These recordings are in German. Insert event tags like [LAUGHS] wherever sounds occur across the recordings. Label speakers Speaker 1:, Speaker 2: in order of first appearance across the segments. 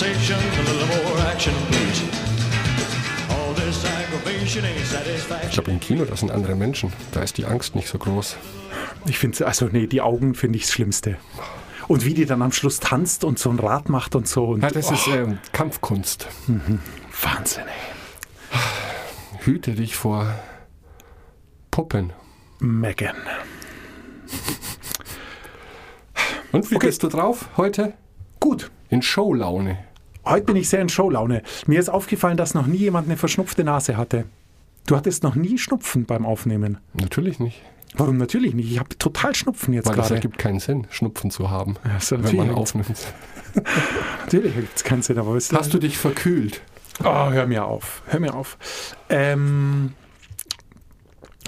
Speaker 1: conversation, a little more action, please. All this aggravation ain't
Speaker 2: Ich glaube, im Kino, das sind andere Menschen. Da ist die Angst nicht so groß.
Speaker 3: Ich finde, also nee, die Augen finde ich das Schlimmste. Und wie die dann am Schluss tanzt und so ein Rad macht und so. Und,
Speaker 2: Ja, das
Speaker 3: oh,
Speaker 2: ist ähm, Kampfkunst.
Speaker 3: Wahnsinn, ey.
Speaker 2: Hüte dich vor Puppen.
Speaker 3: Megan.
Speaker 2: Und wie
Speaker 3: Okay.
Speaker 2: bist du drauf heute?
Speaker 3: Gut.
Speaker 2: In Showlaune.
Speaker 3: Heute bin ich sehr in Showlaune. Mir ist aufgefallen, dass noch nie jemand eine verschnupfte Nase hatte. Du hattest noch nie Schnupfen beim Aufnehmen.
Speaker 2: Natürlich nicht.
Speaker 3: Warum natürlich nicht? Ich habe total Schnupfen jetzt
Speaker 2: Weil
Speaker 3: gerade.
Speaker 2: ergibt keinen Sinn, Schnupfen zu haben,
Speaker 3: Ja, so,
Speaker 2: wenn man aufnimmt. [LAUGHS]
Speaker 3: Natürlich ergibt es keinen Sinn, aber weißt du,
Speaker 2: Hast du dich verkühlt?
Speaker 3: Oh, hör mir auf. Hör mir auf. Ähm,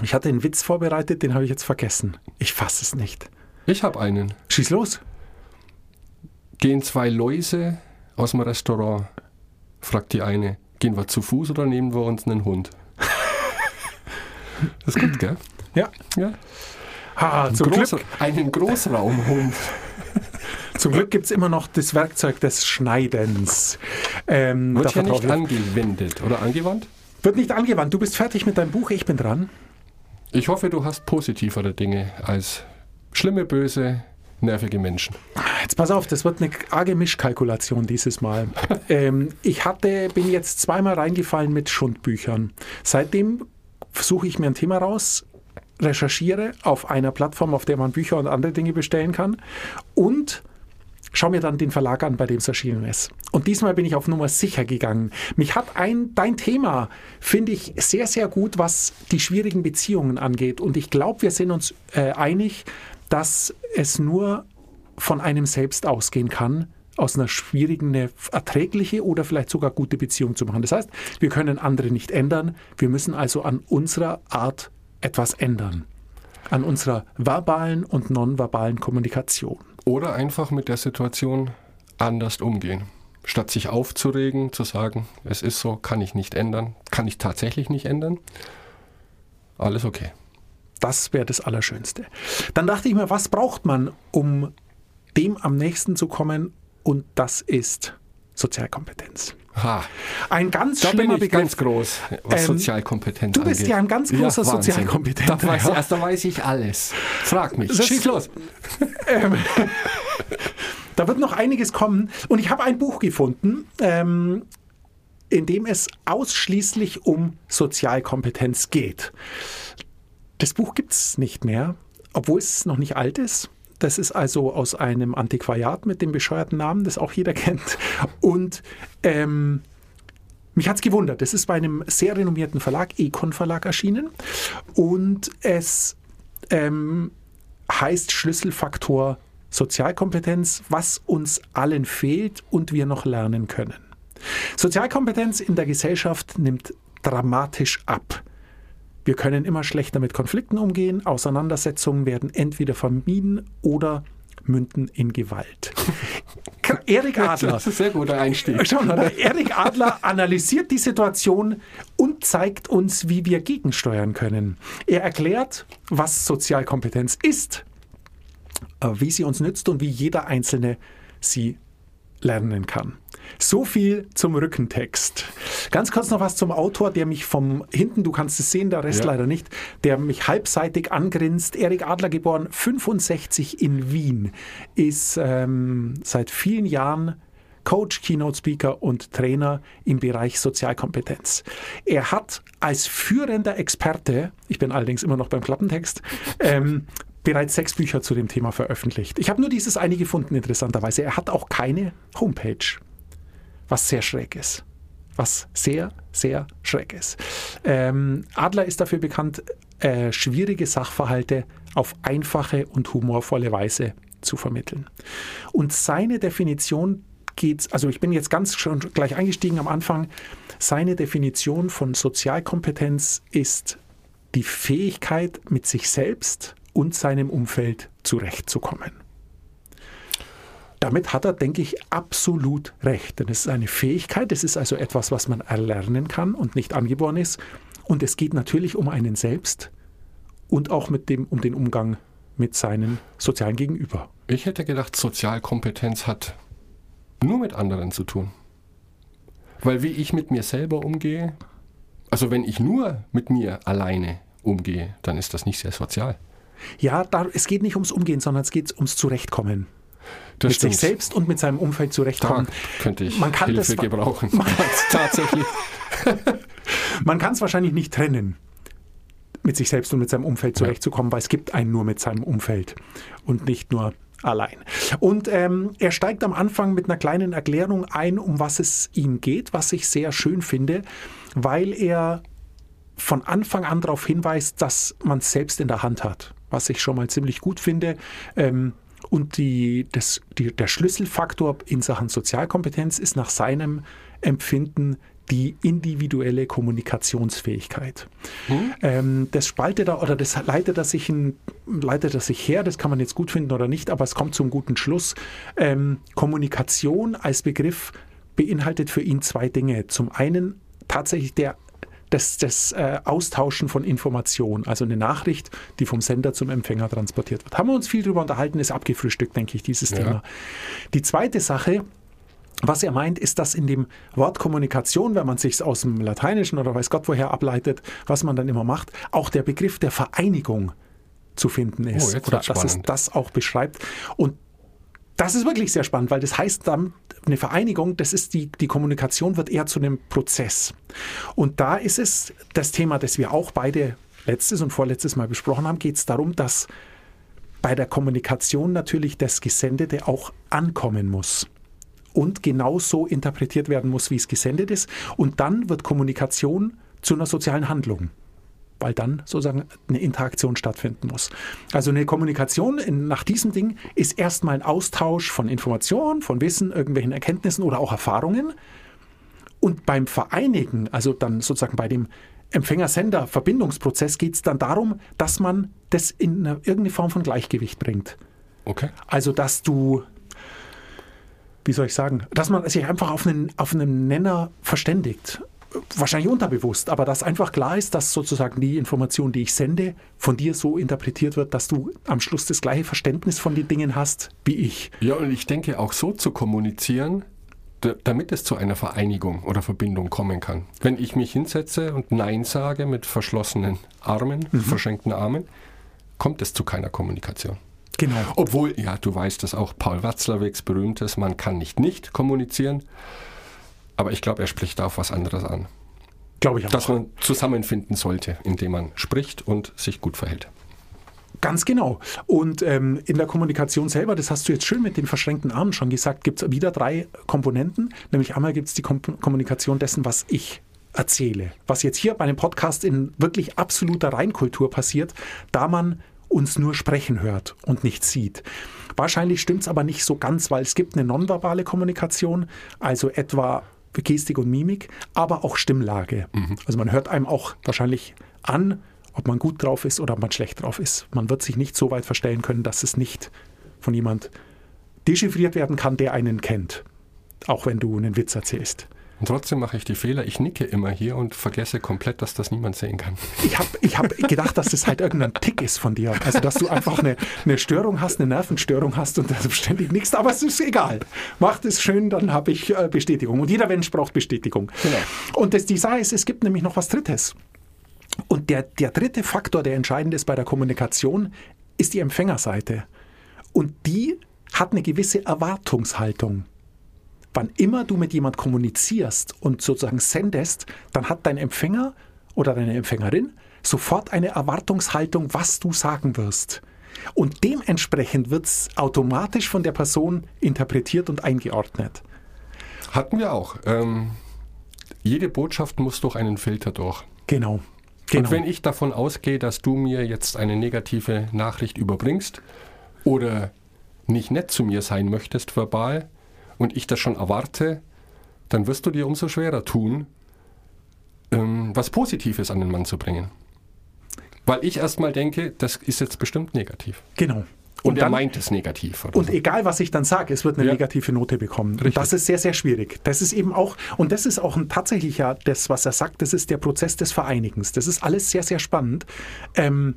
Speaker 3: ich hatte einen Witz vorbereitet, den habe ich jetzt vergessen. Ich fasse es nicht.
Speaker 2: Ich habe einen.
Speaker 3: Schieß los.
Speaker 2: Gehen zwei Läuse aus dem Restaurant, fragt die eine, gehen wir zu Fuß oder nehmen wir uns einen Hund? [LAUGHS] Das ist gut, gell?
Speaker 3: Ja.
Speaker 2: Ja.
Speaker 3: Ha, zum,
Speaker 2: Groß,
Speaker 3: Glück,
Speaker 2: einen Großraumhund. [LAUGHS]
Speaker 3: zum Glück gibt es immer noch das Werkzeug des Schneidens. Ähm,
Speaker 2: Wird ja nicht angewendet oder angewandt?
Speaker 3: Wird nicht angewandt. Du bist fertig mit deinem Buch, ich bin dran.
Speaker 2: Ich hoffe, du hast positivere Dinge als schlimme, böse, nervige Menschen.
Speaker 3: Jetzt pass auf, das wird eine arge Mischkalkulation dieses Mal. [LAUGHS] ähm, ich hatte, bin jetzt zweimal reingefallen mit Schundbüchern. Seitdem suche ich mir ein Thema raus, recherchiere auf einer Plattform, auf der man Bücher und andere Dinge bestellen kann und schaue mir dann den Verlag an, bei dem es erschienen ist. Und diesmal bin ich auf Nummer sicher gegangen. Mich hat ein, dein Thema, finde ich, sehr, sehr gut, was die schwierigen Beziehungen angeht. Und ich glaube, wir sind uns äh, einig, dass es nur von einem selbst ausgehen kann, aus einer schwierigen eine erträgliche oder vielleicht sogar gute Beziehung zu machen. Das heißt, wir können andere nicht ändern. Wir müssen also an unserer Art etwas ändern. An unserer verbalen und nonverbalen Kommunikation.
Speaker 2: Oder einfach mit der Situation anders umgehen. Statt sich aufzuregen, zu sagen, es ist so, kann ich nicht ändern, kann ich tatsächlich nicht ändern. Alles okay.
Speaker 3: Das wäre das Allerschönste. Dann dachte ich mir, was braucht man, um dem am nächsten zu kommen? Und das ist Sozialkompetenz.
Speaker 2: Ha,
Speaker 3: Ein ganz
Speaker 2: da bin
Speaker 3: schlimmer
Speaker 2: ich
Speaker 3: Begriff.
Speaker 2: ganz groß, was
Speaker 3: Ähm,
Speaker 2: Sozialkompetenz
Speaker 3: du bist
Speaker 2: angeht.
Speaker 3: ja ein ganz großer
Speaker 2: Wahnsinn.
Speaker 3: Sozialkompetenter,
Speaker 2: Da weiß,
Speaker 3: ja.
Speaker 2: erst da weiß ich alles. Frag mich.
Speaker 3: Das-
Speaker 2: Schieß los. [LAUGHS]
Speaker 3: Da wird noch einiges kommen. Und ich habe ein Buch gefunden, ähm, in dem es ausschließlich um Sozialkompetenz geht. Das Buch gibt es nicht mehr, obwohl es noch nicht alt ist. Das ist also aus einem Antiquariat mit dem bescheuerten Namen, das auch jeder [LAUGHS] kennt. Und ähm, mich hat es gewundert. Es ist bei einem sehr renommierten Verlag, Econ Verlag, erschienen. Und es ähm, heißt Schlüsselfaktor Sozialkompetenz, was uns allen fehlt und wir noch lernen können. Sozialkompetenz in der Gesellschaft nimmt dramatisch ab. Wir können immer schlechter mit Konflikten umgehen, Auseinandersetzungen werden entweder vermieden oder münden in Gewalt. [LAUGHS] Erik Adler
Speaker 2: Das ist ein sehr guter Einstieg.
Speaker 3: Schau mal, Erik Adler analysiert die Situation und zeigt uns, wie wir gegensteuern können. Er erklärt, was Sozialkompetenz ist, äh, wie sie uns nützt und wie jeder Einzelne sie lernen kann. So viel zum Rückentext. Ganz kurz noch was zum Autor, der mich vom hinten, du kannst es sehen, der Rest
Speaker 2: Ja.
Speaker 3: leider nicht, der mich halbseitig angrinst. Erik Adler geboren, 65 in Wien, ist ähm, seit vielen Jahren Coach, Keynote Speaker und Trainer im Bereich Sozialkompetenz. Er hat als führender Experte, ich bin allerdings immer noch beim Klappentext, [LAUGHS] ähm, bereits sechs Bücher zu dem Thema veröffentlicht. Ich habe nur dieses eine gefunden, interessanterweise. Er hat auch keine Homepage, was sehr schräg ist. Was sehr, sehr schräg ist. Ähm, Adler ist dafür bekannt, äh, schwierige Sachverhalte auf einfache und humorvolle Weise zu vermitteln. Und seine Definition geht, also ich bin jetzt ganz schon gleich eingestiegen am Anfang, seine Definition von Sozialkompetenz ist die Fähigkeit, mit sich selbst und seinem Umfeld zurechtzukommen. Damit hat er, denke ich, absolut recht. Denn es ist eine Fähigkeit, es ist also etwas, was man erlernen kann und nicht angeboren ist. Und es geht natürlich um einen selbst und auch mit dem, um den Umgang mit seinen sozialen Gegenüber.
Speaker 2: Ich hätte gedacht, Sozialkompetenz hat nur mit anderen zu tun. Weil wie ich mit mir selber umgehe, also wenn ich nur mit mir alleine umgehe, dann ist das nicht sehr sozial.
Speaker 3: Ja, da, es geht nicht ums Umgehen, sondern es geht ums Zurechtkommen.
Speaker 2: Das
Speaker 3: mit
Speaker 2: stimmt.
Speaker 3: sich selbst und mit seinem Umfeld
Speaker 2: Da
Speaker 3: zurechtkommen.
Speaker 2: könnte ich
Speaker 3: Man kann
Speaker 2: Hilfe
Speaker 3: das-
Speaker 2: gebrauchen. Ganz [LAUGHS] [LAUGHS] tatsächlich. [LAUGHS]
Speaker 3: Man kann es wahrscheinlich nicht trennen, mit sich selbst und mit seinem Umfeld zurechtzukommen, weil es gibt einen nur mit seinem Umfeld und nicht nur allein. Und ähm, er steigt am Anfang mit einer kleinen Erklärung ein, um was es ihm geht, was ich sehr schön finde, weil er von Anfang an darauf hinweist, dass man es selbst in der Hand hat, was ich schon mal ziemlich gut finde. Ähm, und die, das, die, der Schlüsselfaktor in Sachen Sozialkompetenz ist nach seinem Empfinden die individuelle Kommunikationsfähigkeit. Ähm, das spaltet er oder das leitet er, sich in, leitet er sich her, das kann man jetzt gut finden oder nicht, aber es kommt zum guten Schluss. Ähm, Kommunikation als Begriff beinhaltet für ihn zwei Dinge. Zum einen tatsächlich der das, das äh, Austauschen von Informationen, also eine Nachricht, die vom Sender zum Empfänger transportiert wird. Haben wir uns viel darüber unterhalten, ist abgefrühstückt, denke ich, dieses
Speaker 2: Ja.
Speaker 3: Thema. Die zweite Sache, was er meint, ist, dass in dem Wort Kommunikation, wenn man sich aus dem Lateinischen oder weiß Gott woher ableitet, was man dann immer macht, auch der Begriff der Vereinigung zu finden ist.
Speaker 2: Oh,
Speaker 3: oder dass es
Speaker 2: spannend.
Speaker 3: das auch beschreibt. Und das ist wirklich sehr spannend, weil das heißt dann, eine Vereinigung, das ist die, die Kommunikation wird eher zu einem Prozess. Und da ist es das Thema, das wir auch beide letztes und vorletztes Mal besprochen haben, geht es darum, dass bei der Kommunikation natürlich das Gesendete auch ankommen muss und genauso interpretiert werden muss, wie es gesendet ist. Und dann wird Kommunikation zu einer sozialen Handlung, weil dann sozusagen eine Interaktion stattfinden muss. Also eine Kommunikation in, nach diesem Ding ist erstmal ein Austausch von Informationen, von Wissen, irgendwelchen Erkenntnissen oder auch Erfahrungen. Und beim Vereinigen, also dann sozusagen bei dem Empfänger-Sender-Verbindungsprozess geht es dann darum, dass man das in eine, irgendeine Form von Gleichgewicht bringt.
Speaker 2: Okay.
Speaker 3: Also, dass du, wie soll ich sagen, dass man sich einfach auf einen, auf einen Nenner verständigt. Wahrscheinlich unterbewusst, aber dass einfach klar ist, dass sozusagen die Information, die ich sende, von dir so interpretiert wird, dass du am Schluss das gleiche Verständnis von den Dingen hast wie ich.
Speaker 2: Ja, und ich denke auch so zu kommunizieren, damit es zu einer Vereinigung oder Verbindung kommen kann. Wenn ich mich hinsetze und Nein sage mit verschlossenen Armen, verschränkten Armen, kommt es zu keiner Kommunikation.
Speaker 3: Genau.
Speaker 2: Obwohl, ja, du weißt es auch, Paul Watzlawicks berühmtes, man kann nicht nicht kommunizieren, aber ich glaube, er spricht auf was anderes an.
Speaker 3: Glaube ich auch.
Speaker 2: Dass man zusammenfinden sollte, indem man spricht und sich gut verhält.
Speaker 3: Ganz genau. Und ähm, in der Kommunikation selber, das hast du jetzt schön mit den verschränkten Armen schon gesagt, gibt es wieder drei Komponenten. Nämlich einmal gibt es die Kom Kommunikation dessen, was ich erzähle. Was jetzt hier bei einem Podcast in wirklich absoluter Reinkultur passiert, da man uns nur sprechen hört und nicht sieht. Wahrscheinlich stimmt es aber nicht so ganz, weil es gibt eine nonverbale Kommunikation, also etwa Gestik und Mimik, aber auch Stimmlage. Also man hört einem auch wahrscheinlich an, ob man gut drauf ist oder ob man schlecht drauf ist. Man wird sich nicht so weit verstellen können, dass es nicht von jemand dechiffriert werden kann, der einen kennt. Auch wenn du einen Witz erzählst.
Speaker 2: Und trotzdem mache ich die Fehler. Ich nicke immer hier und vergesse komplett, dass das niemand sehen kann.
Speaker 3: Ich habe ich hab gedacht, dass das halt irgendein Tick ist von dir. Also, dass du einfach eine, eine Störung hast, eine Nervenstörung hast und also ständig nichts. Aber es ist egal. Macht es schön, dann habe ich äh, Bestätigung. Und jeder Mensch braucht Bestätigung.
Speaker 2: Genau.
Speaker 3: Und das, Sache ist, es gibt nämlich noch was Drittes. Und der, der dritte Faktor, der entscheidend ist bei der Kommunikation, ist die Empfängerseite. Und die hat eine gewisse Erwartungshaltung. Wann immer du mit jemand kommunizierst und sozusagen sendest, dann hat dein Empfänger oder deine Empfängerin sofort eine Erwartungshaltung, was du sagen wirst. Und dementsprechend wird es automatisch von der Person interpretiert und eingeordnet.
Speaker 2: Hatten wir auch. Ähm, jede Botschaft muss durch einen Filter durch.
Speaker 3: Genau. genau.
Speaker 2: Und wenn ich davon ausgehe, dass du mir jetzt eine negative Nachricht überbringst oder nicht nett zu mir sein möchtest verbal und ich das schon erwarte, dann wirst du dir umso schwerer tun, ähm, was Positives an den Mann zu bringen. Weil ich erstmal denke, das ist jetzt bestimmt negativ.
Speaker 3: genau.
Speaker 2: Und, er
Speaker 3: dann-
Speaker 2: meint es negativ.
Speaker 3: Und
Speaker 2: so.
Speaker 3: egal, was ich dann sage, es wird eine
Speaker 2: Ja.
Speaker 3: negative Note bekommen. Und das ist sehr, sehr schwierig. Das ist eben auch, und das ist auch ein tatsächlicher, das, was er sagt, das ist der Prozess des Vereinigens. Das ist alles sehr, sehr spannend. Ähm,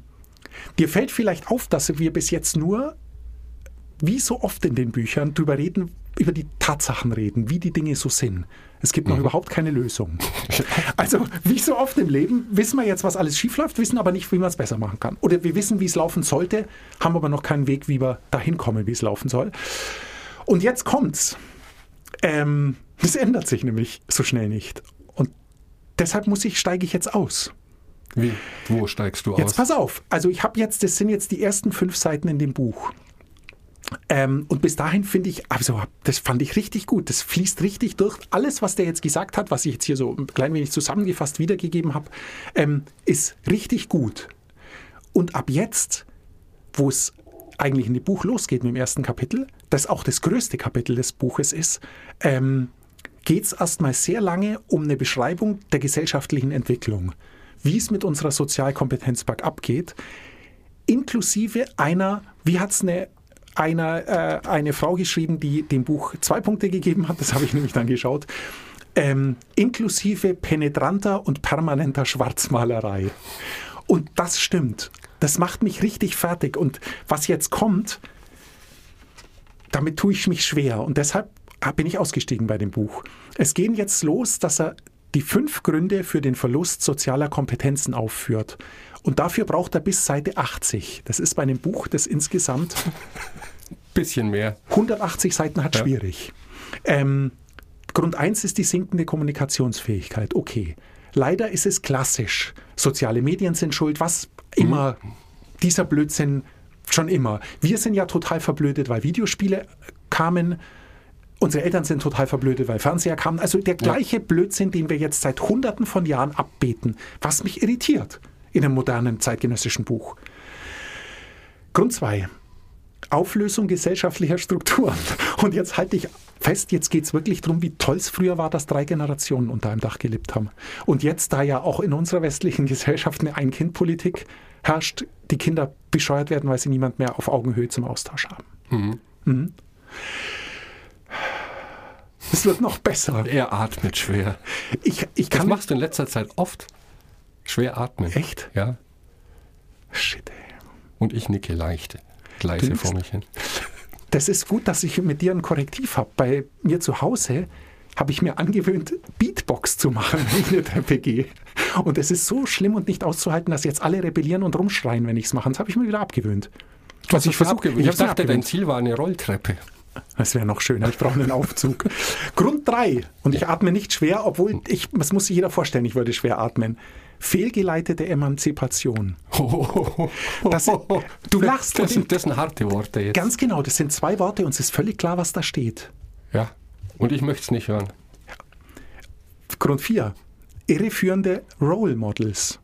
Speaker 3: dir fällt vielleicht auf, dass wir bis jetzt nur wie so oft in den Büchern, drüber reden, über die Tatsachen reden, wie die Dinge so sind. Es gibt noch überhaupt keine Lösung. [LAUGHS] Also, wie so oft im Leben, wissen wir jetzt, was alles schiefläuft, wissen aber nicht, wie man es besser machen kann. Oder wir wissen, wie es laufen sollte, haben aber noch keinen Weg, wie wir dahin kommen, wie es laufen soll. Und jetzt kommt's. Ähm, [LAUGHS] das ändert sich nämlich so schnell nicht. Und deshalb muss ich, steige ich jetzt aus.
Speaker 2: Wie? Wo steigst du
Speaker 3: Jetzt
Speaker 2: aus?
Speaker 3: pass auf. Also ich habe jetzt, das sind jetzt die ersten fünf Seiten in dem Buch. Ähm, und bis dahin finde ich, also das fand ich richtig gut. Das fließt richtig durch. Alles, was der jetzt gesagt hat, was ich jetzt hier so ein klein wenig zusammengefasst wiedergegeben habe, ähm, ist richtig gut. Und ab jetzt, wo es eigentlich in dem Buch losgeht mit dem ersten Kapitel, das auch das größte Kapitel des Buches ist, ähm, geht es erstmal sehr lange um eine Beschreibung der gesellschaftlichen Entwicklung, wie es mit unserer Sozialkompetenz bergab geht, inklusive einer, wie hat es eine, einer, äh, eine Frau geschrieben, die dem Buch zwei Punkte gegeben hat, das habe ich nämlich dann geschaut, ähm, inklusive penetranter und permanenter Schwarzmalerei. Und das stimmt. Das macht mich richtig fertig. Und was jetzt kommt, damit tue ich mich schwer. Und deshalb bin ich ausgestiegen bei dem Buch. Es gehen jetzt los, dass er die fünf Gründe für den Verlust sozialer Kompetenzen aufführt. Und dafür braucht er bis Seite 80. Das ist bei einem Buch, das insgesamt [LAUGHS]
Speaker 2: Bisschen mehr.
Speaker 3: 180 Seiten hat,
Speaker 2: Ja.
Speaker 3: schwierig. Ähm, Grund 1 ist die sinkende Kommunikationsfähigkeit. Okay. Leider ist es klassisch. Soziale Medien sind schuld, was immer dieser Blödsinn schon immer. Wir sind ja total verblödet, weil Videospiele kamen. Unsere Eltern sind total verblödet, weil Fernseher kamen. Also der gleiche Blödsinn, den wir jetzt seit Hunderten von Jahren abbeten, was mich irritiert in einem modernen zeitgenössischen Buch. Grund 2. Auflösung gesellschaftlicher Strukturen. [LAUGHS] Und jetzt halte ich fest, jetzt geht es wirklich darum, wie toll es früher war, dass drei Generationen unter einem Dach gelebt haben. Und jetzt, da ja auch in unserer westlichen [LAUGHS] Gesellschaft eine Ein-Kind-Politik herrscht, die Kinder bescheuert werden, weil sie niemand mehr auf Augenhöhe zum Austausch haben. Mhm. Es wird noch besser.
Speaker 2: Er atmet schwer.
Speaker 3: Ich, ich
Speaker 2: Das machst du in letzter Zeit oft. Schwer atmen.
Speaker 3: Echt?
Speaker 2: Ja.
Speaker 3: Shit, ey.
Speaker 2: Und ich nicke leichte. Leise
Speaker 3: nickst?
Speaker 2: vor mich hin. [LAUGHS]
Speaker 3: Das ist gut, dass ich mit dir ein Korrektiv habe. Bei mir zu Hause habe ich mir angewöhnt, Beatbox zu machen, wenn ich eine Treppe gehe. Und es ist so schlimm und nicht auszuhalten, dass jetzt alle rebellieren und rumschreien, wenn ich es mache. Das habe ich mir wieder abgewöhnt. Also ich versuche,
Speaker 2: ich, dachte, dein
Speaker 3: abgewöhnt.
Speaker 2: Ziel war eine Rolltreppe.
Speaker 3: Das wäre noch schöner. Ich brauche einen Aufzug. Grund 3. Und ich atme nicht schwer, obwohl ich, das muss sich jeder vorstellen, ich würde schwer atmen. Fehlgeleitete Emanzipation. Das- du lachst
Speaker 2: Das sind, das sind harte Worte jetzt.
Speaker 3: Ganz genau, das sind zwei Worte und es ist völlig klar, was da steht.
Speaker 2: ja. Und ich möchte es nicht hören.
Speaker 3: Grund 4. Irreführende Role Models.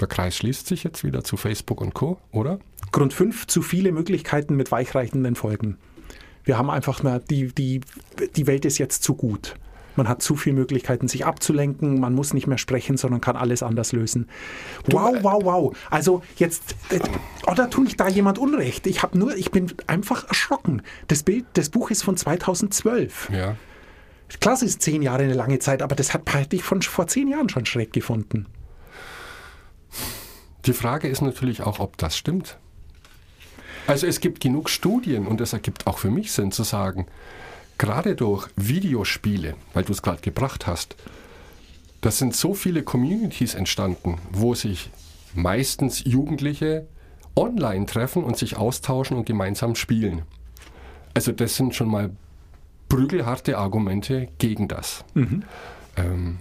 Speaker 2: Der Kreis schließt sich jetzt wieder zu Facebook und Co., oder?
Speaker 3: Grund 5. Zu viele Möglichkeiten mit weichreichenden Folgen. Wir haben einfach mal, die, die, die Welt ist jetzt zu gut. Man hat zu viele Möglichkeiten, sich abzulenken. Man muss nicht mehr sprechen, sondern kann alles anders lösen. Wow, wow, wow. Also jetzt, äh, oder tue ich da jemand Unrecht? Ich habe nur, ich bin einfach erschrocken. Das Bild, das Buch ist von 2012.
Speaker 2: Ja.
Speaker 3: Klar, es ist zehn Jahre eine lange Zeit, aber das hat hätte ich von vor zehn Jahren schon schräg gefunden.
Speaker 2: Die Frage ist natürlich auch, ob das stimmt. Also es gibt genug Studien und es ergibt auch für mich Sinn zu sagen, gerade durch Videospiele, weil du es gerade gebracht hast, das sind so viele Communities entstanden, wo sich meistens Jugendliche online treffen und sich austauschen und gemeinsam spielen. Also das sind schon mal prügelharte Argumente gegen das. Ähm,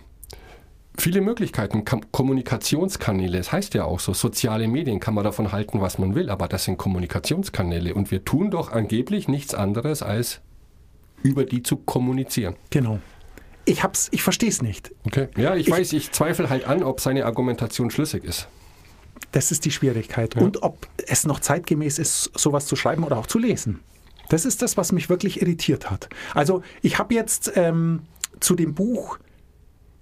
Speaker 2: viele Möglichkeiten, Kommunikationskanäle, das heißt ja auch so, soziale Medien kann man davon halten, was man will, aber das sind Kommunikationskanäle und wir tun doch angeblich nichts anderes, als über die zu kommunizieren.
Speaker 3: Genau. Ich hab's, ich verstehe es nicht.
Speaker 2: Okay. Ja, ich,
Speaker 3: Ich-
Speaker 2: weiß, ich zweifle halt an, ob seine Argumentation schlüssig ist.
Speaker 3: Das ist die Schwierigkeit. Und ob es noch zeitgemäß ist, sowas zu schreiben oder auch zu lesen. Das ist das, was mich wirklich irritiert hat. Also ich habe jetzt ähm, zu dem Buch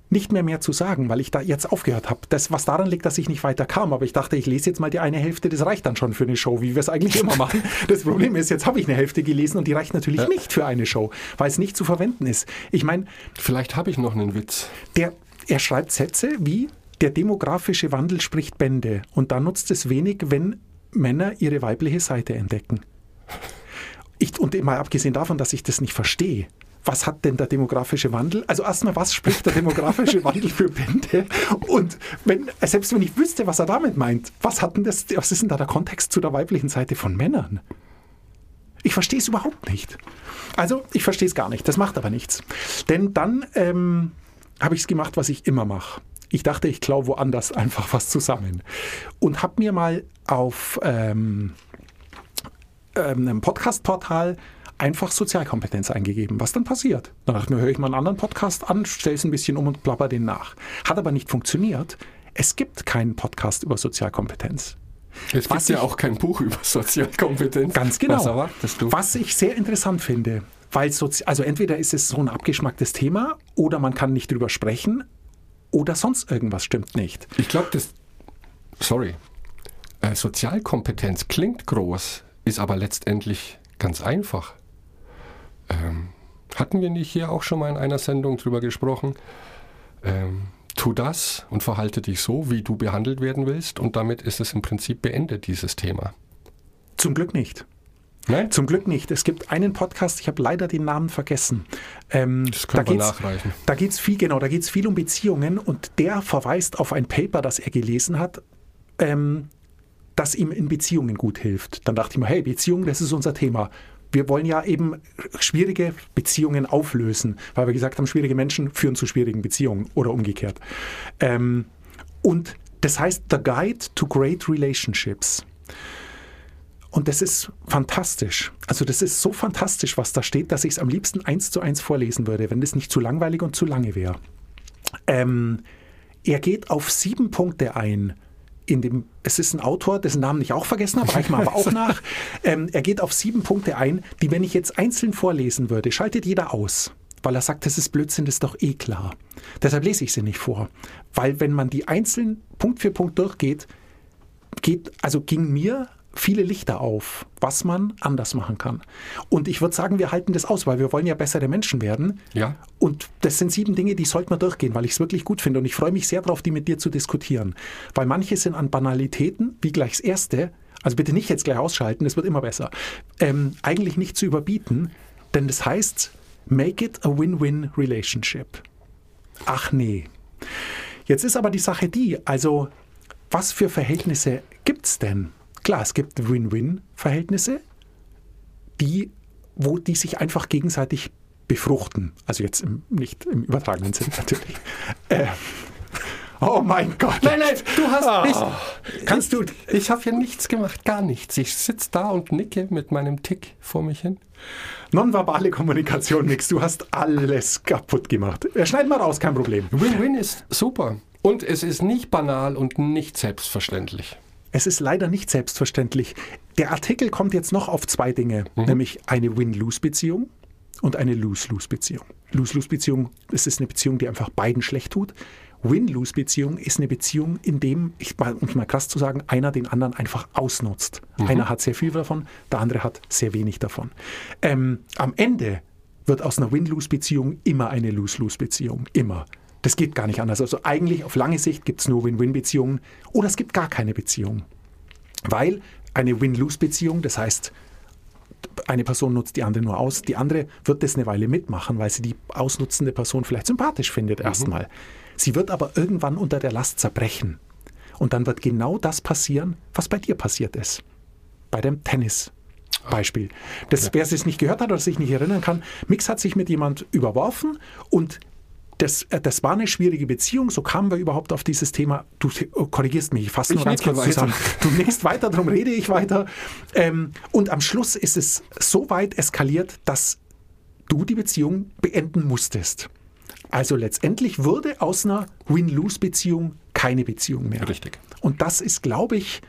Speaker 3: nicht mehr mehr zu sagen, weil ich da jetzt aufgehört habe. Das, was daran liegt, dass ich nicht weiter kam. Aber ich dachte, ich lese jetzt mal die eine Hälfte, das reicht dann schon für eine Show, wie wir es eigentlich immer [LAUGHS] machen. Das Problem ist, jetzt habe ich eine Hälfte gelesen und die reicht natürlich nicht für eine Show, weil es nicht zu verwenden ist. Ich meine,
Speaker 2: Vielleicht habe ich noch einen Witz.
Speaker 3: der, er schreibt Sätze wie, der demografische Wandel spricht Bände. Und da nutzt es wenig, wenn Männer ihre weibliche Seite entdecken. Ich, und mal abgesehen davon, dass ich das nicht verstehe, was hat denn der demografische Wandel? Also erstmal, was spricht der demografische [LAUGHS] Wandel für Bände? Und wenn, selbst wenn ich wüsste, was er damit meint, was hat denn das, was ist denn da der Kontext zu der weiblichen Seite von Männern? Ich verstehe es überhaupt nicht. Also, ich verstehe es gar nicht. Das macht aber nichts. Denn dann ähm, habe ich es gemacht, was ich immer mache. Ich dachte, ich klaue woanders [LAUGHS] einfach was zusammen. Und habe mir mal auf ähm, ähm, einem Podcast-Portal einfach Sozialkompetenz eingegeben. Was dann passiert? Dann dachte ich mir, höre ich mal einen anderen Podcast an, stelle es ein bisschen um und plapper den nach. Hat aber nicht funktioniert. Es gibt keinen Podcast über Sozialkompetenz.
Speaker 2: Es gibt ja auch kein Buch über Sozialkompetenz.
Speaker 3: Ganz genau.
Speaker 2: Was erwartest du?
Speaker 3: Was ich sehr interessant finde, weil Sozi also entweder ist es so ein abgeschmacktes Thema oder man kann nicht drüber sprechen oder sonst irgendwas stimmt nicht.
Speaker 2: Ich glaube, das. Sorry. Äh, Sozialkompetenz klingt groß, ist aber letztendlich ganz einfach. Ähm, hatten wir nicht hier auch schon mal in einer Sendung drüber gesprochen? Ähm, tu das und verhalte dich so, wie du behandelt werden willst, und damit ist es im Prinzip beendet, dieses Thema.
Speaker 3: Zum Glück nicht.
Speaker 2: Nein?
Speaker 3: Zum Glück nicht. Es gibt einen Podcast, ich habe leider den Namen vergessen. Ähm,
Speaker 2: Das können
Speaker 3: da
Speaker 2: wir nachreichen.
Speaker 3: Da geht es viel, genau, da geht es viel um Beziehungen und der verweist auf ein Paper, das er gelesen hat, ähm, das ihm in Beziehungen gut hilft. Dann dachte ich mir, hey, Beziehungen, das ist unser Thema. Wir wollen ja eben schwierige Beziehungen auflösen, weil wir gesagt haben, schwierige Menschen führen zu schwierigen Beziehungen oder umgekehrt. Ähm, und das heißt The Guide to Great Relationships. Und das ist fantastisch. Also das ist so fantastisch, was da steht, dass ich es am liebsten eins zu eins vorlesen würde, wenn das nicht zu langweilig und zu lange wäre. Ähm, er geht auf sieben Punkte ein. In dem, es ist ein Autor, dessen Namen ich auch vergessen habe, reicht mir aber auch [LAUGHS] nach. Ähm, er geht auf sieben Punkte ein, die, wenn ich jetzt einzeln vorlesen würde, schaltet jeder aus. Weil er sagt, das ist Blödsinn, das ist doch eh klar. Deshalb lese ich sie nicht vor. Weil wenn man die einzeln Punkt für Punkt durchgeht, geht, also ging mir viele Lichter auf, was man anders machen kann. Und ich würde sagen, wir halten das aus, weil wir wollen ja bessere Menschen werden.
Speaker 2: Ja.
Speaker 3: Und das sind sieben Dinge, die sollten wir durchgehen, weil ich es wirklich gut finde. Und ich freue mich sehr darauf, die mit dir zu diskutieren. Weil manche sind an Banalitäten, wie gleich das erste, also bitte nicht jetzt gleich ausschalten, es wird immer besser, ähm, eigentlich nicht zu überbieten, denn das heißt, make it a win-win relationship. Ach nee. Jetzt ist aber die Sache die, also was für Verhältnisse gibt es denn? Klar, es gibt Win-Win-Verhältnisse, die, wo die sich einfach gegenseitig befruchten. Also jetzt im, nicht im übertragenen Sinn natürlich. [LAUGHS] Äh, oh mein Gott.
Speaker 2: Nein, nein, du hast
Speaker 3: Ah.
Speaker 2: nicht.
Speaker 3: Kannst du-
Speaker 2: Ich, ich habe hier nichts gemacht, gar nichts. Ich sitze da und nicke mit meinem Tick vor mich hin.
Speaker 3: Nonverbale Kommunikation, nix. Du hast alles kaputt gemacht. Äh, Schneid mal raus, kein Problem.
Speaker 2: Win-Win ist super. Und es ist nicht banal und nicht selbstverständlich.
Speaker 3: Es ist leider nicht selbstverständlich. Der Artikel kommt jetzt noch auf zwei Dinge, nämlich eine Win-Lose-Beziehung und eine Lose-Lose-Beziehung. Lose-Lose-Beziehung, das ist eine Beziehung, die einfach beiden schlecht tut. Win-Lose-Beziehung ist eine Beziehung, in dem, ich, mal- um es mal krass zu sagen, einer den anderen einfach ausnutzt. Einer hat sehr viel davon, der andere hat sehr wenig davon. Ähm, am Ende wird aus einer Win-Lose-Beziehung immer eine Lose-Lose-Beziehung. Immer. Das geht gar nicht anders. Also eigentlich auf lange Sicht gibt es nur Win-Win-Beziehungen oder es gibt gar keine Beziehung. Weil eine Win-Lose-Beziehung, das heißt, eine Person nutzt die andere nur aus, die andere wird das eine Weile mitmachen, weil sie die ausnutzende Person vielleicht sympathisch findet erstmal. Sie wird aber irgendwann unter der Last zerbrechen. Und dann wird genau das passieren, was bei dir passiert ist. Bei dem Tennis-Beispiel. Das, Wer es nicht gehört hat oder sich nicht erinnern kann, Mix hat sich mit jemand überworfen und das, äh, das war eine schwierige Beziehung, so kamen wir überhaupt auf dieses Thema. Du oh, korrigierst mich, ich fasse nur ganz kurz zusammen. Du nickst weiter, darum rede ich weiter. Ähm, und am Schluss ist es so weit eskaliert, dass du die Beziehung beenden musstest. Also letztendlich wurde aus einer Win-Lose-Beziehung keine Beziehung mehr.
Speaker 2: Richtig.
Speaker 3: Und das ist, glaube ich,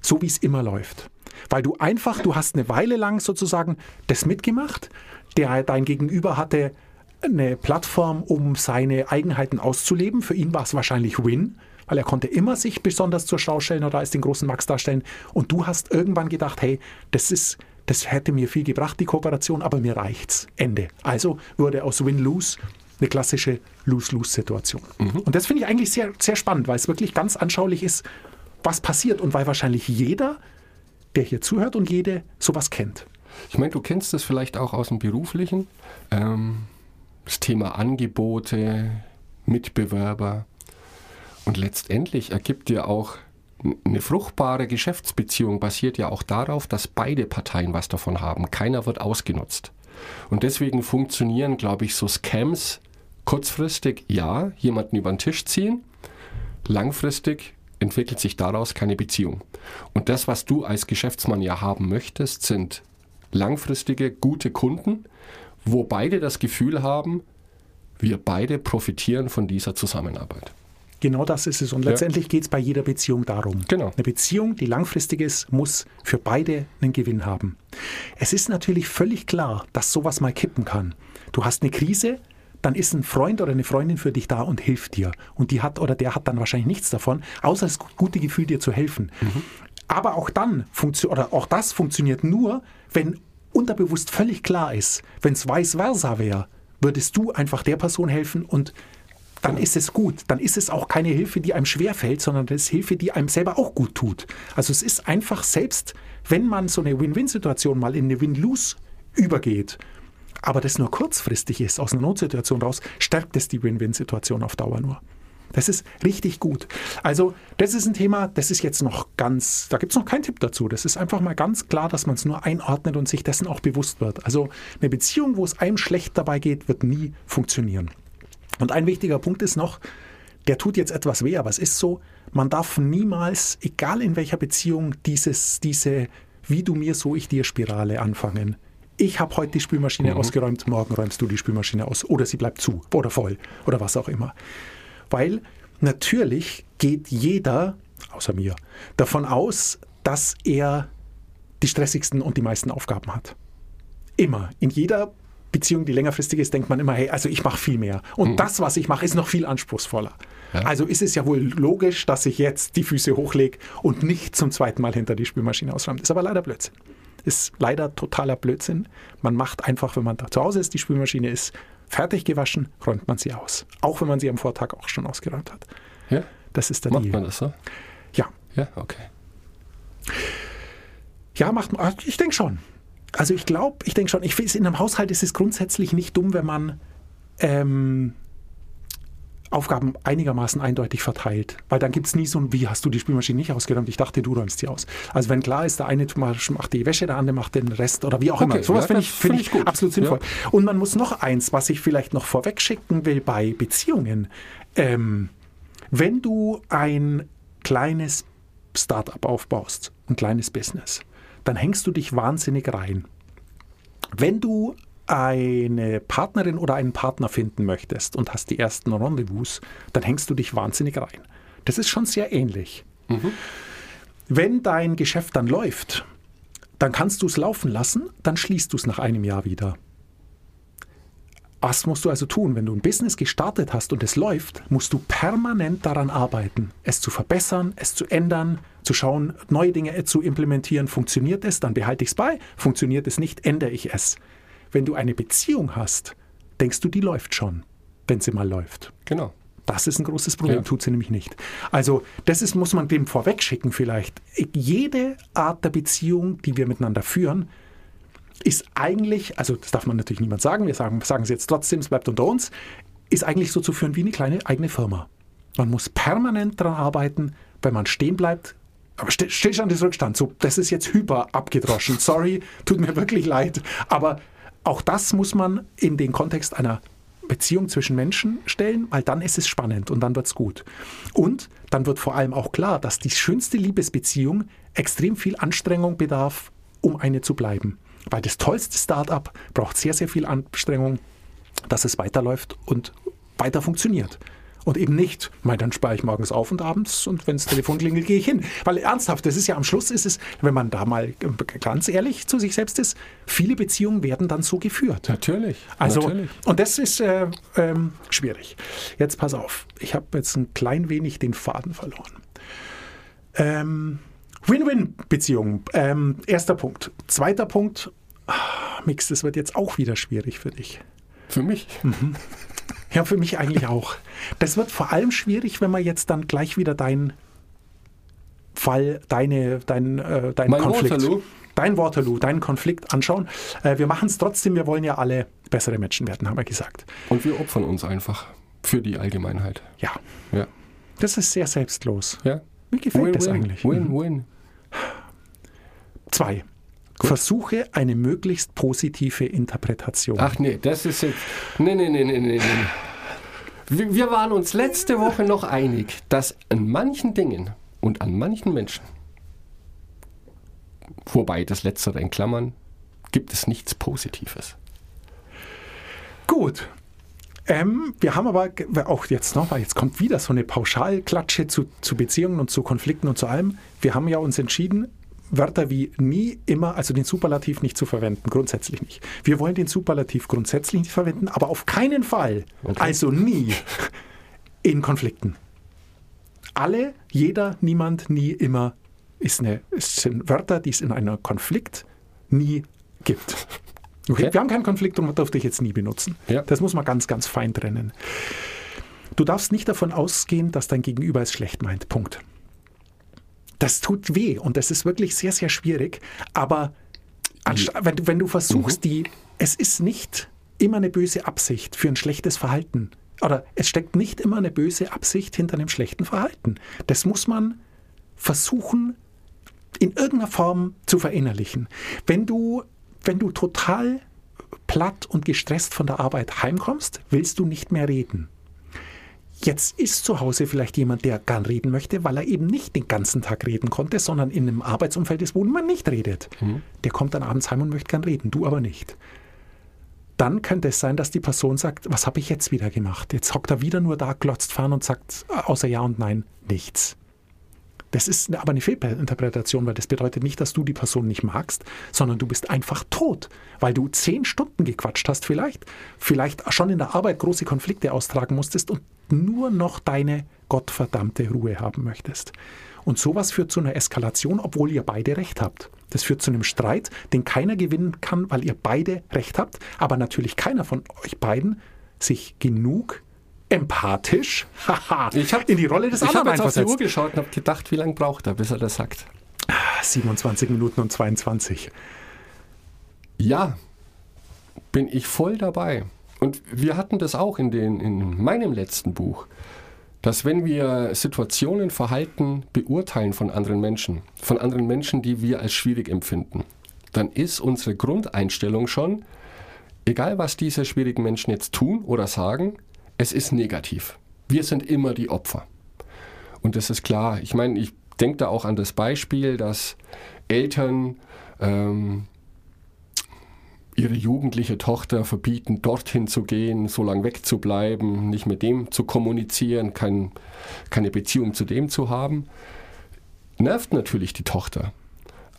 Speaker 3: so wie es immer läuft. Weil du einfach, du hast eine Weile lang sozusagen das mitgemacht. Der, dein Gegenüber hatte eine Plattform, um seine Eigenheiten auszuleben. Für ihn war es wahrscheinlich Win, weil er konnte immer sich besonders zur Schau stellen oder als den großen Max darstellen. Und du hast irgendwann gedacht, hey, das ist, das hätte mir viel gebracht, die Kooperation, aber mir reicht's. Ende. Also wurde aus Win-Lose eine klassische Lose-Lose-Situation. Und das finde ich eigentlich sehr, sehr spannend, weil es wirklich ganz anschaulich ist, was passiert und weil wahrscheinlich jeder der hier zuhört und jede sowas kennt.
Speaker 2: Ich meine, du kennst das vielleicht auch aus dem Beruflichen. Ähm, das Thema Angebote, Mitbewerber. Und letztendlich ergibt dir auch eine fruchtbare Geschäftsbeziehung basiert ja auch darauf, dass beide Parteien was davon haben. Keiner wird ausgenutzt. Und deswegen funktionieren, glaube ich, so Scams kurzfristig, ja, jemanden über den Tisch ziehen. Langfristig entwickelt sich daraus keine Beziehung. Und das, was du als Geschäftsmann ja haben möchtest, sind langfristige, gute Kunden, wo beide das Gefühl haben, wir beide profitieren von dieser Zusammenarbeit.
Speaker 3: Genau das ist es. Und
Speaker 2: Ja.
Speaker 3: letztendlich geht es bei jeder Beziehung darum.
Speaker 2: Genau.
Speaker 3: Eine Beziehung, die langfristig ist, muss für beide einen Gewinn haben. Es ist natürlich völlig klar, dass sowas mal kippen kann. Du hast eine Krise, dann ist ein Freund oder eine Freundin für dich da und hilft dir. Und die hat oder der hat dann wahrscheinlich nichts davon, außer das gute Gefühl, dir zu helfen. Aber auch dann funktio- oder auch das funktioniert nur, wenn unterbewusst völlig klar ist, wenn es vice versa wäre, würdest du einfach der Person helfen und dann ist es gut. Dann ist es auch keine Hilfe, die einem schwerfällt, sondern das ist Hilfe, die einem selber auch gut tut. Also es ist einfach selbst, wenn man so eine Win-Win-Situation mal in eine Win-Lose übergeht, aber das nur kurzfristig ist, aus einer Notsituation raus, stärkt es die Win-Win-Situation auf Dauer nur. Das ist richtig gut. Also, das ist ein Thema, das ist jetzt noch ganz, da gibt es noch keinen Tipp dazu. Das ist einfach mal ganz klar, dass man es nur einordnet und sich dessen auch bewusst wird. Also, eine Beziehung, wo es einem schlecht dabei geht, wird nie funktionieren. Und ein wichtiger Punkt ist noch, der tut jetzt etwas weh, aber es ist so, man darf niemals, egal in welcher Beziehung, dieses, diese wie du mir, so ich dir Spirale anfangen. Ich habe heute die Spülmaschine ausgeräumt, morgen räumst du die Spülmaschine aus. Oder sie bleibt zu oder voll oder was auch immer. Weil natürlich geht jeder, außer mir, davon aus, dass er die stressigsten und die meisten Aufgaben hat. Immer. In jeder Beziehung, die längerfristig ist, denkt man immer, hey, also ich mache viel mehr. Und das, was ich mache, ist noch viel anspruchsvoller. Also ist es ja wohl logisch, dass ich jetzt die Füße hochlege und nicht zum zweiten Mal hinter die Spülmaschine ausräume. Ist aber leider Blödsinn. Ist leider totaler Blödsinn. Man macht einfach, wenn man da zu Hause ist, die Spülmaschine ist fertig gewaschen, räumt man sie aus. Auch wenn man sie am Vortag auch schon ausgeräumt hat.
Speaker 2: Ja?
Speaker 3: Das ist der
Speaker 2: Macht
Speaker 3: Deal.
Speaker 2: man das so?
Speaker 3: Ja.
Speaker 2: Ja, okay.
Speaker 3: Ja, macht man. Ich denke schon. Also ich glaube, ich denke schon. Ich in einem Haushalt ist es grundsätzlich nicht dumm, wenn man ähm, Aufgaben einigermaßen eindeutig verteilt. Weil dann gibt es nie so ein, wie hast du die Spülmaschine nicht ausgeräumt? Ich dachte, du räumst sie aus. Also wenn klar ist, der eine macht die Wäsche, der andere macht den Rest oder wie auch
Speaker 2: Okay,
Speaker 3: immer. Sowas
Speaker 2: ja,
Speaker 3: finde ich, find ich absolut sinnvoll. Und man muss noch eins, was ich vielleicht noch vorweg schicken will bei Beziehungen. Ähm, wenn du ein kleines Startup aufbaust, ein kleines Business, dann hängst du dich wahnsinnig rein. Wenn du eine Partnerin oder einen Partner finden möchtest und hast die ersten Rendezvous, dann hängst du dich wahnsinnig rein. Das ist schon sehr ähnlich. Wenn dein Geschäft dann läuft, dann kannst du es laufen lassen, dann schließt du es nach einem Jahr wieder. Was musst du also tun? Wenn du ein Business gestartet hast und es läuft, musst du permanent daran arbeiten, es zu verbessern, es zu ändern, zu schauen, neue Dinge zu implementieren. Funktioniert es, dann behalte ich es bei. Funktioniert es nicht, ändere ich es. Wenn du eine Beziehung hast, denkst du, die läuft schon, wenn sie mal läuft.
Speaker 2: Genau.
Speaker 3: Das ist ein großes Problem,
Speaker 2: Ja.
Speaker 3: tut sie nämlich nicht. Also, das ist, muss man dem vorwegschicken vielleicht. Jede Art der Beziehung, die wir miteinander führen, ist eigentlich, also das darf man natürlich niemand sagen, wir sagen, sagen es jetzt trotzdem, es bleibt unter uns, ist eigentlich so zu führen wie eine kleine eigene Firma. Man muss permanent daran arbeiten, wenn man stehen bleibt. Aber Still- Stillstand ist Rückstand. So, das ist jetzt hyper abgedroschen. Sorry, tut mir wirklich leid. Aber auch das muss man in den Kontext einer Beziehung zwischen Menschen stellen, weil dann ist es spannend und dann wird es gut. Und dann wird vor allem auch klar, dass die schönste Liebesbeziehung extrem viel Anstrengung bedarf, um eine zu bleiben. Weil das tollste Startup braucht sehr, sehr viel Anstrengung, dass es weiterläuft und weiter funktioniert. Und eben nicht, mein, dann spare ich morgens auf und abends und wenn das Telefon klingelt, gehe ich hin. Weil ernsthaft, das ist ja am Schluss ist es, wenn man da mal ganz ehrlich zu sich selbst ist, viele Beziehungen werden dann so geführt.
Speaker 2: Natürlich.
Speaker 3: Also,
Speaker 2: Natürlich.
Speaker 3: und das ist äh, ähm, schwierig. Jetzt pass auf, ich habe jetzt ein klein wenig den Faden verloren. Ähm, Win-Win-Beziehungen. Ähm, erster Punkt. Zweiter Punkt. Ah, Mix, das wird jetzt auch wieder schwierig für dich.
Speaker 2: Für mich.
Speaker 3: Ja, für mich eigentlich auch. Das wird vor allem schwierig, wenn man jetzt dann gleich wieder dein Fall deine, dein, äh, dein
Speaker 2: Mein
Speaker 3: Konflikt.
Speaker 2: Waterloo?
Speaker 3: Dein Waterloo, deinen Konflikt anschauen. Äh, wir machen es trotzdem, wir wollen ja alle bessere Menschen werden, haben wir gesagt.
Speaker 2: Und wir opfern uns einfach für die Allgemeinheit.
Speaker 3: Ja,
Speaker 2: Ja.
Speaker 3: das ist sehr selbstlos.
Speaker 2: ja.
Speaker 3: Mir gefällt
Speaker 2: Win,
Speaker 3: das
Speaker 2: win,
Speaker 3: eigentlich.
Speaker 2: Win,
Speaker 3: Mhm.
Speaker 2: win.
Speaker 3: Zwei. Versuche eine möglichst positive Interpretation.
Speaker 2: Ach nee, das ist jetzt. Nee, nee, nee, nee, nee. nee. Wir waren uns letzte Woche noch einig, dass an manchen Dingen und an manchen Menschen, wobei das Letztere in Klammern, gibt es nichts Positives.
Speaker 3: Gut. Ähm, wir haben aber auch jetzt noch, weil jetzt kommt wieder so eine Pauschalklatsche zu, zu Beziehungen und zu Konflikten und zu allem. Wir haben ja uns entschieden, Wörter wie nie, immer, also den Superlativ nicht zu verwenden, grundsätzlich nicht. Wir wollen den Superlativ grundsätzlich nicht verwenden, aber auf keinen Fall, also nie, in Konflikten. Alle, jeder, niemand, nie, immer ist eine, sind Wörter, die es in einem Konflikt nie gibt. Okay.
Speaker 2: Okay.
Speaker 3: Wir haben keinen Konflikt und man darf dich jetzt nie benutzen.
Speaker 2: Ja.
Speaker 3: Das muss man ganz, ganz fein trennen. Du darfst nicht davon ausgehen, dass dein Gegenüber es schlecht meint. Punkt. Das tut weh und das ist wirklich sehr, sehr schwierig. Aber wenn, du, wenn du versuchst, die, es ist nicht immer eine böse Absicht für ein schlechtes Verhalten. Oder es steckt nicht immer eine böse Absicht hinter einem schlechten Verhalten. Das muss man versuchen, in irgendeiner Form zu verinnerlichen. Wenn du, wenn du total platt und gestresst von der Arbeit heimkommst, willst du nicht mehr reden. Jetzt ist zu Hause vielleicht jemand, der gern reden möchte, weil er eben nicht den ganzen Tag reden konnte, sondern in einem Arbeitsumfeld ist, wo man nicht redet. Der kommt dann abends heim und möchte gern reden, du aber nicht. Dann könnte es sein, dass die Person sagt, was habe ich jetzt wieder gemacht? Jetzt hockt er wieder nur da, glotzt fern und sagt äh, außer Ja und Nein nichts. Das ist aber eine Fehlinterpretation, weil das bedeutet nicht, dass du die Person nicht magst, sondern du bist einfach tot, weil du zehn Stunden gequatscht hast vielleicht, vielleicht schon in der Arbeit große Konflikte austragen musstest und nur noch deine gottverdammte Ruhe haben möchtest. Und sowas führt zu einer Eskalation, obwohl ihr beide recht habt. Das führt zu einem Streit, den keiner gewinnen kann, weil ihr beide recht habt, aber natürlich keiner von euch beiden sich genug empathisch [LAUGHS]
Speaker 2: Ich hab,
Speaker 3: in die Rolle des
Speaker 2: ich
Speaker 3: anderen
Speaker 2: habe jetzt auf die Uhr geschaut und habe gedacht, wie lange braucht er, bis er das sagt.
Speaker 3: 27 Minuten und 22.
Speaker 2: Ja, bin ich voll dabei. Und wir hatten das auch in, den, in meinem letzten Buch, dass wenn wir Situationen, Verhalten beurteilen von anderen Menschen, von anderen Menschen, die wir als schwierig empfinden, dann ist unsere Grundeinstellung schon, egal was diese schwierigen Menschen jetzt tun oder sagen, es ist negativ. Wir sind immer die Opfer. Und das ist klar. Ich meine, ich denke da auch an das Beispiel, dass Eltern ähm, ihre jugendliche Tochter verbieten, dorthin zu gehen, so lange wegzubleiben, nicht mit dem zu kommunizieren, kein, keine Beziehung zu dem zu haben. Nervt natürlich die Tochter.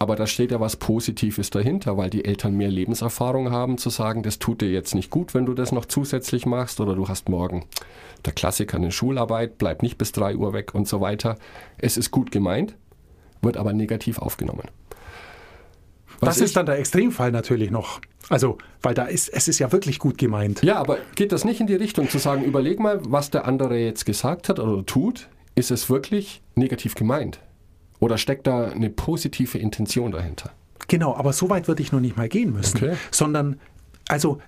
Speaker 2: Aber da steht ja was Positives dahinter, weil die Eltern mehr Lebenserfahrung haben, zu sagen, das tut dir jetzt nicht gut, wenn du das noch zusätzlich machst, oder du hast morgen der Klassiker eine Schularbeit, bleib nicht bis 3 Uhr weg und so weiter. Es ist gut gemeint, wird aber negativ aufgenommen. Was
Speaker 3: Das ist dann der Extremfall natürlich noch. Also, weil da ist, es ist ja wirklich gut gemeint.
Speaker 2: Ja, aber geht das nicht in die Richtung zu sagen, überleg mal, was der andere jetzt gesagt hat oder tut, ist es wirklich negativ gemeint? Oder steckt da eine positive Intention dahinter?
Speaker 3: Genau, aber so weit würde ich noch nicht mal gehen müssen.
Speaker 2: Okay.
Speaker 3: Sondern, also,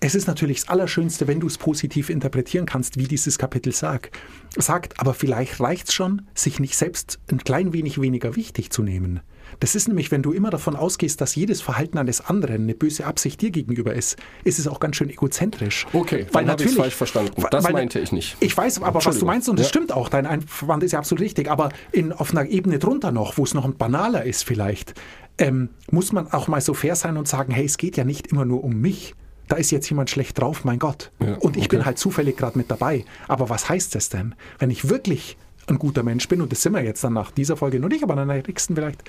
Speaker 3: es ist natürlich das Allerschönste, wenn du es positiv interpretieren kannst, wie dieses Kapitel sagt. sagt aber vielleicht reicht es schon, sich nicht selbst ein klein wenig weniger wichtig zu nehmen. Das ist nämlich, wenn du immer davon ausgehst, dass jedes Verhalten eines anderen eine böse Absicht dir gegenüber ist, ist es auch ganz schön egozentrisch.
Speaker 2: Okay, dann habe ich falsch verstanden. Das meinte ich nicht.
Speaker 3: Ich weiß aber, was du meinst und das
Speaker 2: Ja.
Speaker 3: stimmt auch. Dein Einwand ist ja absolut richtig. Aber in, auf einer Ebene drunter noch, wo es noch ein banaler ist vielleicht, ähm, muss man auch mal so fair sein und sagen, hey, es geht ja nicht immer nur um mich. Da ist jetzt jemand schlecht drauf, mein Gott.
Speaker 2: Ja,
Speaker 3: und ich
Speaker 2: okay.
Speaker 3: bin halt zufällig gerade mit dabei. Aber was heißt das denn? Wenn ich wirklich ein guter Mensch bin, und das sind wir jetzt dann nach dieser Folge nur nicht, aber nach der nächsten vielleicht,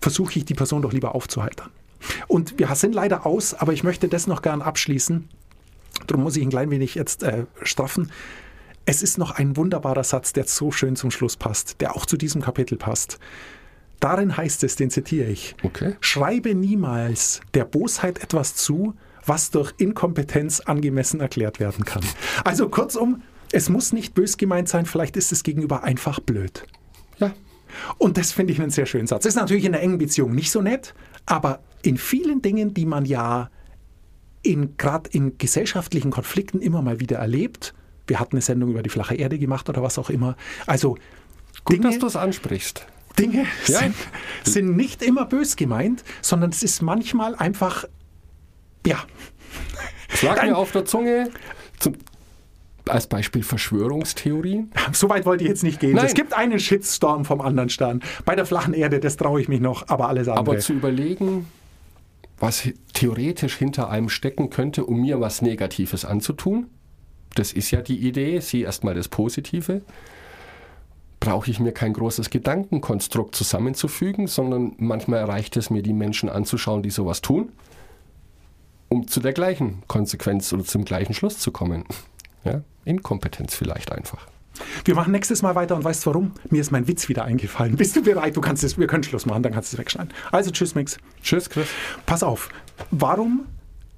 Speaker 3: versuche ich die Person doch lieber aufzuheitern. Und wir sind leider aus, aber ich möchte das noch gern abschließen. Darum muss ich ein klein wenig jetzt äh, straffen. Es ist noch ein wunderbarer Satz, der so schön zum Schluss passt, der auch zu diesem Kapitel passt. Darin heißt es, den zitiere ich,
Speaker 2: Okay.
Speaker 3: schreibe niemals der Bosheit etwas zu, was durch Inkompetenz angemessen erklärt werden kann. Also kurzum, es muss nicht bös gemeint sein, vielleicht ist es gegenüber einfach blöd.
Speaker 2: Ja,
Speaker 3: Und das finde ich einen sehr schönen Satz. Das ist natürlich in einer engen Beziehung nicht so nett, aber in vielen Dingen, die man ja in gerade in gesellschaftlichen Konflikten immer mal wieder erlebt. Wir hatten eine Sendung über die flache Erde gemacht oder was auch immer. Also
Speaker 2: Gut,
Speaker 3: Dinge,
Speaker 2: dass du es ansprichst.
Speaker 3: Dinge
Speaker 2: Ja.
Speaker 3: sind, sind nicht immer bös gemeint, sondern es ist manchmal einfach, ja,
Speaker 2: Es lag
Speaker 3: Nein.
Speaker 2: mir auf der Zunge. Zum, als Beispiel Verschwörungstheorien.
Speaker 3: so weit wollte ich jetzt nicht gehen.
Speaker 2: Nein.
Speaker 3: Es gibt einen Shitstorm vom anderen Stern. Bei der flachen Erde, das traue ich mich noch, aber alles andere.
Speaker 2: Aber zu überlegen, was theoretisch hinter einem stecken könnte, um mir was Negatives anzutun, das ist ja die Idee, sieh erstmal das Positive, brauche ich mir kein großes Gedankenkonstrukt zusammenzufügen, sondern manchmal reicht es mir, die Menschen anzuschauen, die sowas tun, um zu der gleichen Konsequenz oder zum gleichen Schluss zu kommen. Ja? Inkompetenz vielleicht einfach.
Speaker 3: Wir machen nächstes Mal weiter und weißt du warum? Mir ist mein Witz wieder eingefallen. Bist du bereit? Du kannst es, wir können Schluss machen, dann kannst du es wegschneiden. Also tschüss, Mix.
Speaker 2: Tschüss, Chris.
Speaker 3: Pass auf. Warum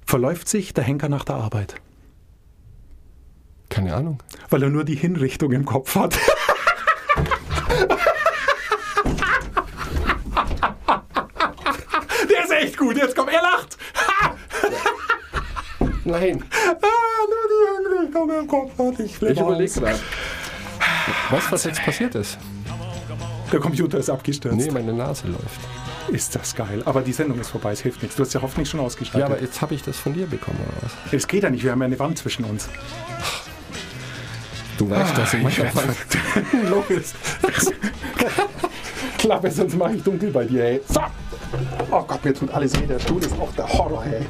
Speaker 3: verläuft sich der Henker nach der Arbeit?
Speaker 2: Keine Ahnung.
Speaker 3: Weil er nur die Hinrichtung im Kopf hat. [LAUGHS] Der ist echt gut. Jetzt komm, er lacht. [LAUGHS]
Speaker 2: Nein,
Speaker 3: Hinrichtung im Kopf hat. Ich
Speaker 2: ich überlege gerade. Du, was jetzt passiert ist?
Speaker 3: Der Computer ist abgestürzt.
Speaker 2: Nee, meine Nase läuft.
Speaker 3: Ist das geil. Aber die Sendung ist vorbei, es hilft nichts. Du hast ja hoffentlich schon
Speaker 2: Ja,
Speaker 3: ausgeschaltet.
Speaker 2: aber jetzt habe ich das von dir bekommen, oder was?
Speaker 3: es geht ja nicht, wir haben ja eine Wand zwischen uns.
Speaker 2: Du weißt, dass ich
Speaker 3: ich
Speaker 2: manchmal [LAUGHS]
Speaker 3: Logisch. [LAUGHS] Klappe, sonst mache ich dunkel bei dir, ey. So. Oh Gott, mir tut alles weh. Der Stuhl ist auch der Horror, ey.